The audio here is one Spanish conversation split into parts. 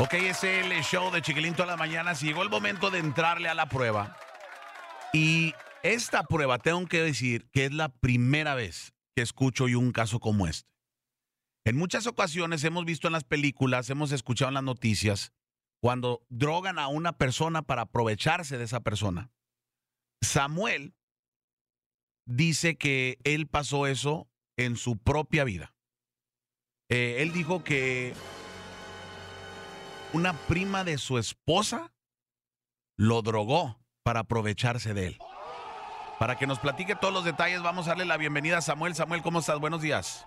Ok, es el show de Chiquilín todas las mañanas. Llegó el momento de entrarle a la prueba. Y esta prueba, tengo que decir que es la primera vez que escucho yo un caso como este. En muchas ocasiones hemos visto en las películas, hemos escuchado en las noticias, cuando drogan a una persona para aprovecharse de esa persona. Samuel dice que él pasó eso en su propia vida. Eh, él dijo que una prima de su esposa lo drogó para aprovecharse de él. Para que nos platique todos los detalles, vamos a darle la bienvenida a Samuel. Samuel, ¿cómo estás? Buenos días.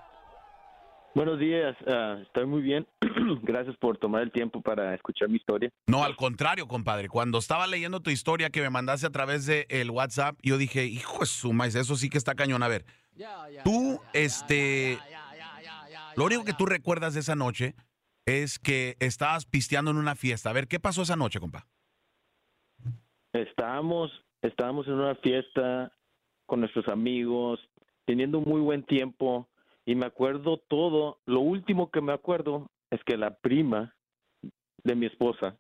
Buenos días, ah, estoy muy bien. Gracias por tomar el tiempo para escuchar mi historia. No, al contrario, compadre. Cuando estaba leyendo tu historia que me mandaste a través del el WhatsApp, yo dije, hijo de su maíz, eso sí que está cañón. A ver, tú, este, lo único que tú recuerdas de esa noche es que estabas pisteando en una fiesta. A ver, ¿qué pasó esa noche, compa? Estábamos, estábamos en una fiesta con nuestros amigos, teniendo un muy buen tiempo y me acuerdo todo. Lo último que me acuerdo es que la prima de mi esposa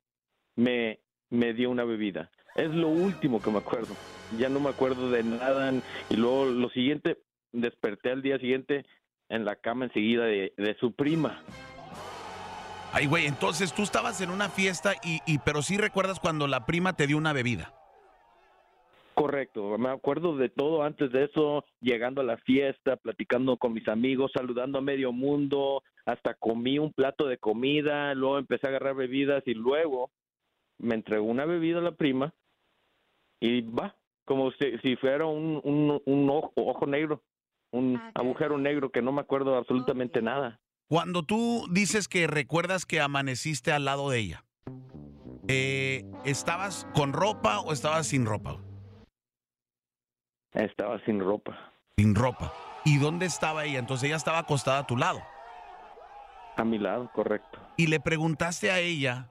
me, me dio una bebida. Es lo último que me acuerdo. Ya no me acuerdo de nada. Y luego lo siguiente, desperté al día siguiente en la cama enseguida de, de su prima. Ay, güey, entonces tú estabas en una fiesta y, y pero sí recuerdas cuando la prima te dio una bebida. Correcto, me acuerdo de todo antes de eso, llegando a la fiesta, platicando con mis amigos, saludando a medio mundo, hasta comí un plato de comida, luego empecé a agarrar bebidas y luego me entregó una bebida a la prima y va, como si, si fuera un, un, un ojo, ojo negro, un Ah, agujero negro que no me acuerdo absolutamente nada. Cuando tú dices que recuerdas que amaneciste al lado de ella, eh, ¿estabas con ropa o estabas sin ropa? Estaba sin ropa. Sin ropa. ¿Y dónde estaba ella? Entonces ella estaba acostada a tu lado. A mi lado, correcto. Y le preguntaste a ella,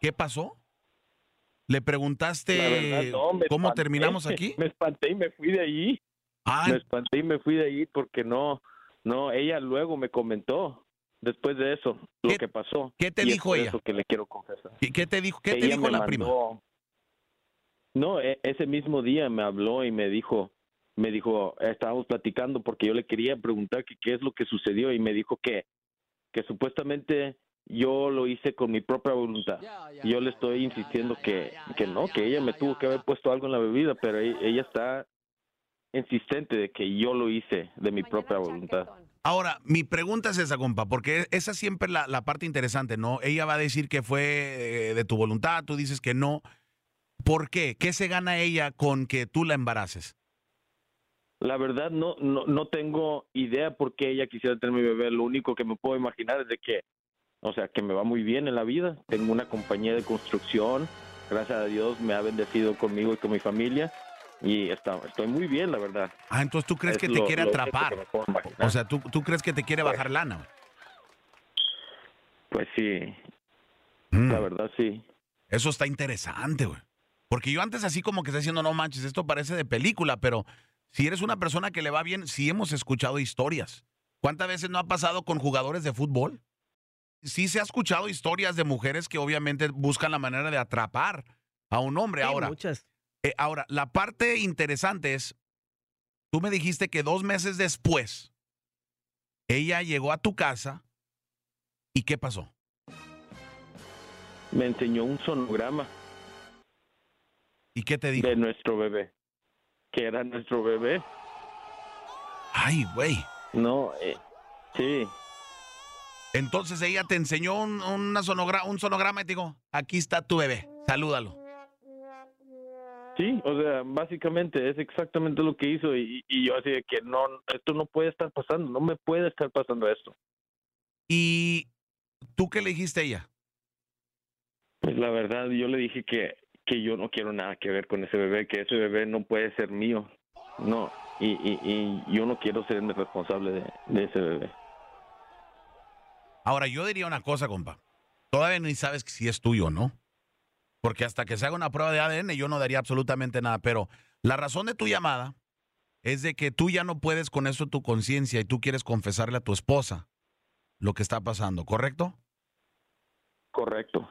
¿qué pasó? ¿Le preguntaste verdad, no, cómo espanté. terminamos aquí? Me espanté y me fui de ahí. Ah, Me espanté y me fui de ahí porque no, no, ella luego me comentó después de eso lo ¿Qué- que pasó. qué te Y dijo ella? Eso que le quiero confesar. ¿qué, qué te dijo, qué te dijo la prima? No, e- ese mismo día me habló y me dijo, me dijo, estábamos platicando porque yo le quería preguntar que qué es lo que sucedió y me dijo que, que supuestamente yo lo hice con mi propia voluntad. Y yo le estoy insistiendo que, que no, que ella me tuvo que haber puesto algo en la bebida, pero e- ella está insistente de que yo lo hice de mi propia voluntad. Ahora, mi pregunta es esa, compa, porque esa siempre es la, la parte interesante, ¿no? Ella va a decir que fue eh, de tu voluntad, tú dices que no. ¿Por qué? ¿Qué se gana ella con que tú la embaraces? La verdad no, no, no tengo idea por qué ella quisiera tener mi bebé. Lo único que me puedo imaginar es de que, o sea, que me va muy bien en la vida. Tengo una compañía de construcción. Gracias a Dios me ha bendecido conmigo y con mi familia. Y está, estoy muy bien, la verdad. Ah, entonces tú crees Es que te lo- quiere lo atrapar. que. O sea, ¿tú, tú crees que te quiere bajar lana. pues sí, Mm. la verdad sí. Eso está interesante, güey. Porque yo antes así como que está diciendo, no manches, esto parece de película, pero si eres una persona que le va bien, sí hemos escuchado historias. ¿Cuántas veces no ha pasado con jugadores de fútbol? Sí se ha escuchado historias de mujeres que obviamente buscan la manera de atrapar a un hombre. Sí, ahora, muchas. Eh, ahora, la parte interesante es, tú me dijiste que dos meses después, ella llegó a tu casa y ¿qué pasó? Me enseñó un sonograma ¿Y qué te dijo? de nuestro bebé. Que era nuestro bebé. Ay, güey. No, eh, sí. Entonces ella te enseñó un, una sonogra- un sonograma y te dijo, aquí está tu bebé, salúdalo. Sí, o sea, básicamente es exactamente lo que hizo y, y yo así de que no, esto no puede estar pasando, no me puede estar pasando esto. ¿Y tú qué le dijiste a ella? Pues la verdad, yo le dije que, que yo no quiero nada que ver con ese bebé, que ese bebé no puede ser mío, no, y, y, y yo no quiero serme responsable de, de ese bebé. Ahora, yo diría una cosa, compa. Todavía ni sabes si es tuyo o no. Porque hasta que se haga una prueba de ADN yo no daría absolutamente nada. Pero la razón de tu llamada es de que tú ya no puedes con eso tu conciencia y tú quieres confesarle a tu esposa lo que está pasando, ¿correcto? Correcto.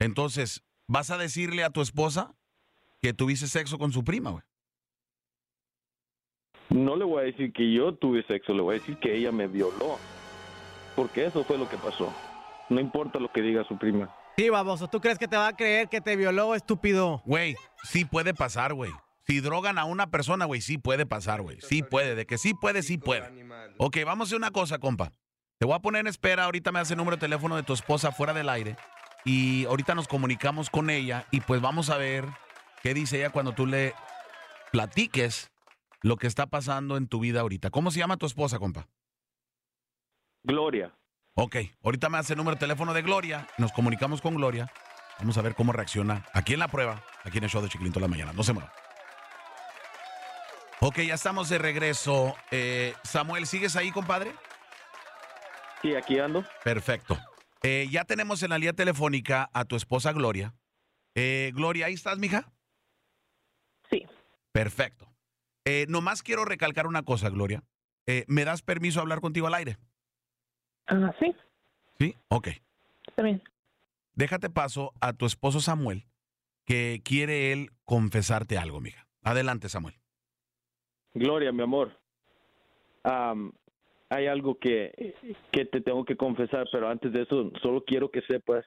Entonces, ¿vas a decirle a tu esposa que tuviste sexo con su prima, güey? No le voy a decir que yo tuve sexo, le voy a decir que ella me violó. Porque eso fue lo que pasó. No importa lo que diga su prima. Sí, baboso, ¿tú crees que te va a creer que te violó, estúpido? Güey, sí puede pasar, güey. Si drogan a una persona, güey, sí puede pasar, güey. Sí puede. De que sí puede, sí puede. Ok, vamos a hacer una cosa, compa. Te voy a poner en espera. Ahorita me hace el número de teléfono de tu esposa fuera del aire. Y ahorita nos comunicamos con ella. Y pues vamos a ver qué dice ella cuando tú le platiques lo que está pasando en tu vida ahorita. ¿Cómo se llama tu esposa, compa? Gloria. Ok, ahorita me hace el número de teléfono de Gloria. Nos comunicamos con Gloria. Vamos a ver cómo reacciona aquí en la prueba, aquí en el show de Chiquilinto la mañana. No se mueva. Ok, ya estamos de regreso. Eh, Samuel, ¿sigues ahí, compadre? Sí, aquí ando. Perfecto. Eh, ya tenemos en la línea telefónica a tu esposa Gloria. Eh, Gloria, ¿ahí estás, mija? Sí. Perfecto. Eh, nomás quiero recalcar una cosa, Gloria. Eh, ¿Me das permiso a hablar contigo al aire? Ah, sí, Sí. Ok. está bien. Déjate paso a tu esposo Samuel, que quiere él confesarte algo, mija. Adelante, Samuel. Gloria, mi amor. Am, hay algo que, que te tengo que confesar, pero antes de eso, solo quiero que sepas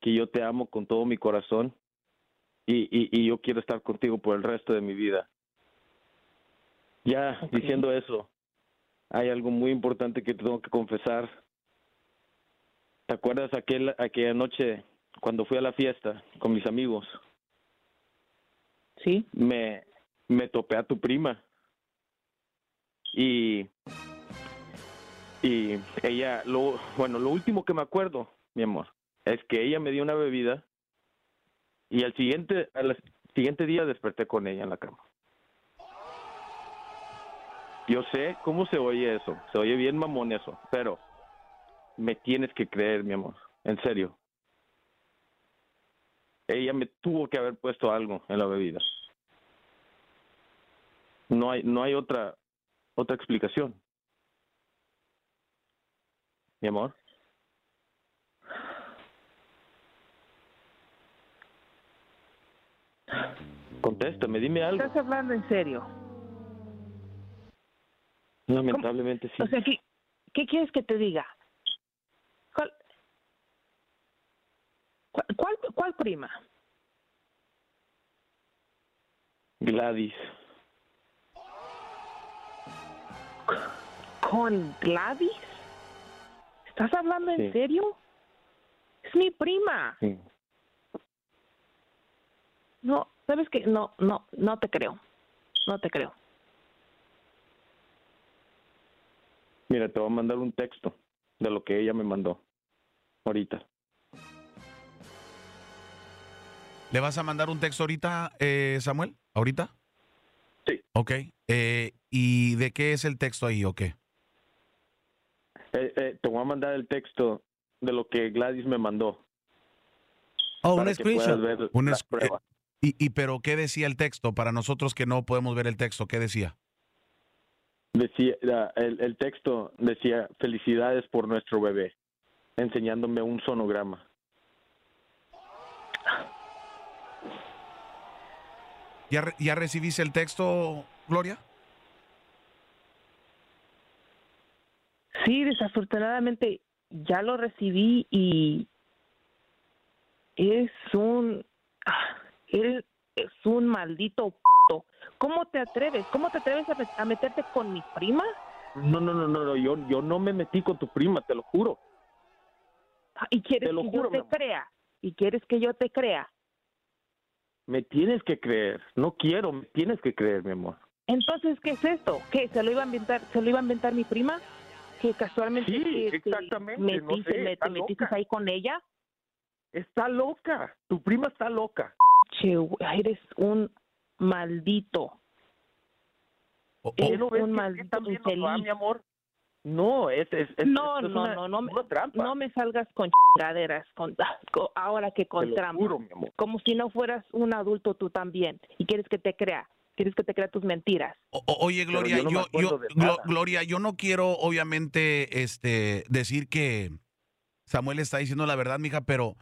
que yo te amo con todo mi corazón y, y, y yo quiero estar contigo por el resto de mi vida. Ya diciendo eso, hay algo muy importante que te tengo que confesar. ¿Te acuerdas aquel, aquella noche cuando fui a la fiesta con mis amigos? Sí, me, me topé a tu prima. Y, y ella, lo, bueno, lo último que me acuerdo, mi amor, es que ella me dio una bebida y al siguiente, al siguiente día desperté con ella en la cama. Yo sé cómo se oye eso, se oye bien mamón eso, pero me tienes que creer, mi amor, en serio. Ella me tuvo que haber puesto algo en la bebida. No hay, no hay otra, otra explicación. Mi amor. Contéstame, dime algo. estás hablando en serio. Lamentablemente sí. O sea, ¿qué, qué quieres que te diga? ¿Cuál, cuál, cuál, prima? Gladys. ¿Con Gladys? ¿Estás hablando en Sí. serio? Es mi prima. Sí. No, ¿sabes qué? No, no, no te creo. No te creo. Mira, te voy a mandar un texto de lo que ella me mandó ahorita. ¿Le vas a mandar un texto ahorita, eh, Samuel? ¿Ahorita? Sí. Ok. Eh, ¿Y de qué es el texto ahí o qué? Eh, eh, te voy a mandar el texto de lo que Gladys me mandó. Oh, un screenshot. ver Un. ¿Y, ¿Y pero qué decía el texto? Para nosotros que no podemos ver el texto, ¿qué decía? Decía, el, el texto decía, felicidades por nuestro bebé, enseñándome un sonograma. ¿Ya, ¿Ya recibiste el texto, Gloria? Sí, desafortunadamente ya lo recibí y es un ah, eres es un maldito p***. ¿Cómo te atreves? ¿Cómo te atreves a, met- a meterte con mi prima? No, no, no, no, no, yo, yo no me metí con tu prima, te lo juro. Y quieres Te lo que juro, yo te crea. Y quieres que yo te crea. Me tienes que creer, no quiero, me tienes que creer, mi amor. Entonces, ¿qué es esto? ¿Qué? ¿Se lo iba a inventar, se lo iba a inventar mi prima? Que casualmente Sí, que te exactamente, no metiste, sé, me- te metiste ahí con ella. Está loca, tu prima está loca. Che, eres un maldito. O- o- Eh, ¿No ves un que maldito va, mi amor? No, es, es, es- No, esto es no, una- no, no me- trampa. No me salgas con chingaderas, con, con- ahora que te con lo trampa. juro, mi amor. Como si no fueras un adulto tú también. Y quieres que te crea. Quieres que te crea tus mentiras. o- oye, Pero Gloria, yo no yo, yo-. Gloria, yo no quiero, obviamente, este, decir que, Samuel está diciendo la verdad, mija, pero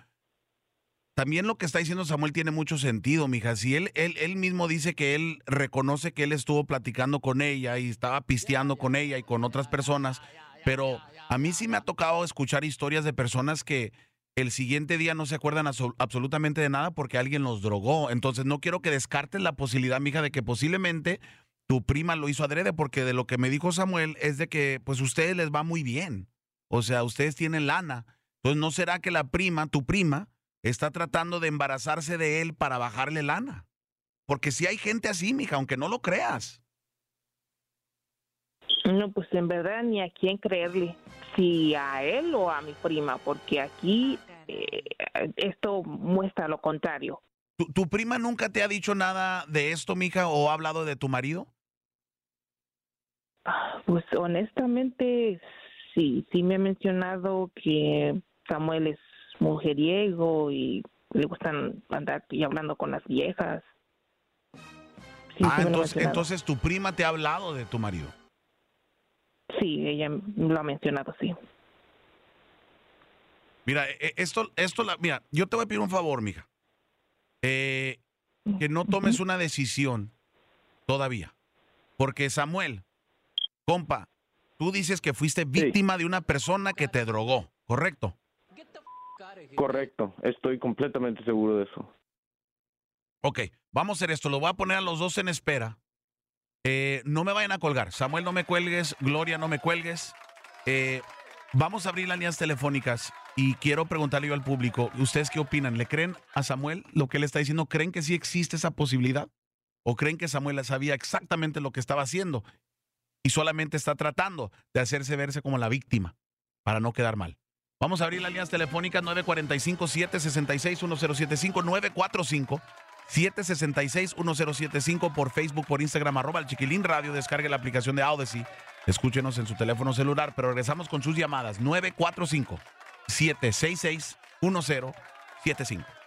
también lo que está diciendo Samuel tiene mucho sentido, mija. Si él, él, él mismo dice que él reconoce que él estuvo platicando con ella y estaba pisteando con ella y con otras personas, pero a mí sí me ha tocado escuchar historias de personas que el siguiente día no se acuerdan abso- absolutamente de nada porque alguien los drogó. Entonces no quiero que descartes la posibilidad, mija, de que posiblemente tu prima lo hizo adrede, porque de lo que me dijo Samuel es de que pues a ustedes les va muy bien. O sea, ustedes tienen lana. Entonces, ¿no será que la prima, tu prima, está tratando de embarazarse de él para bajarle lana? Porque si hay gente así, mija, aunque no lo creas. No, pues en verdad ni a quién creerle, si a él o a mi prima, porque aquí eh, esto muestra lo contrario. ¿Tu, tu prima nunca te ha dicho nada de esto, mija, o ha hablado de tu marido? Ah, Pues honestamente, sí, sí me ha mencionado que Samuel es mujeriego y le gustan andar y hablando con las viejas. Sí, ah, entonces, entonces tu prima te ha hablado de tu marido. Sí, ella lo ha mencionado, sí. Mira, e- e- esto, esto, la, mira, yo te voy a pedir un favor, mija. Eh, que no tomes una decisión todavía. Porque Samuel, compa, tú dices que fuiste víctima de una persona que te drogó, ¿correcto? Correcto, estoy completamente seguro de eso. Ok, vamos a hacer esto. Lo voy a poner a los dos en espera. Eh, no me vayan a colgar. Samuel, no me cuelgues. Gloria, no me cuelgues. Eh, vamos a abrir las líneas telefónicas y quiero preguntarle yo al público, ¿ustedes qué opinan? ¿Le creen a Samuel lo que él está diciendo? ¿Creen que sí existe esa posibilidad? ¿O creen que Samuel sabía exactamente lo que estaba haciendo y solamente está tratando de hacerse verse como la víctima para no quedar mal? Vamos a abrir las líneas telefónicas 945-766-1075, 945 766-1075 por Facebook, por Instagram, arroba el Chiquilín Radio. Descargue la aplicación de Odyssey. Escúchenos en su teléfono celular, pero regresamos con sus llamadas. 945-766-1075.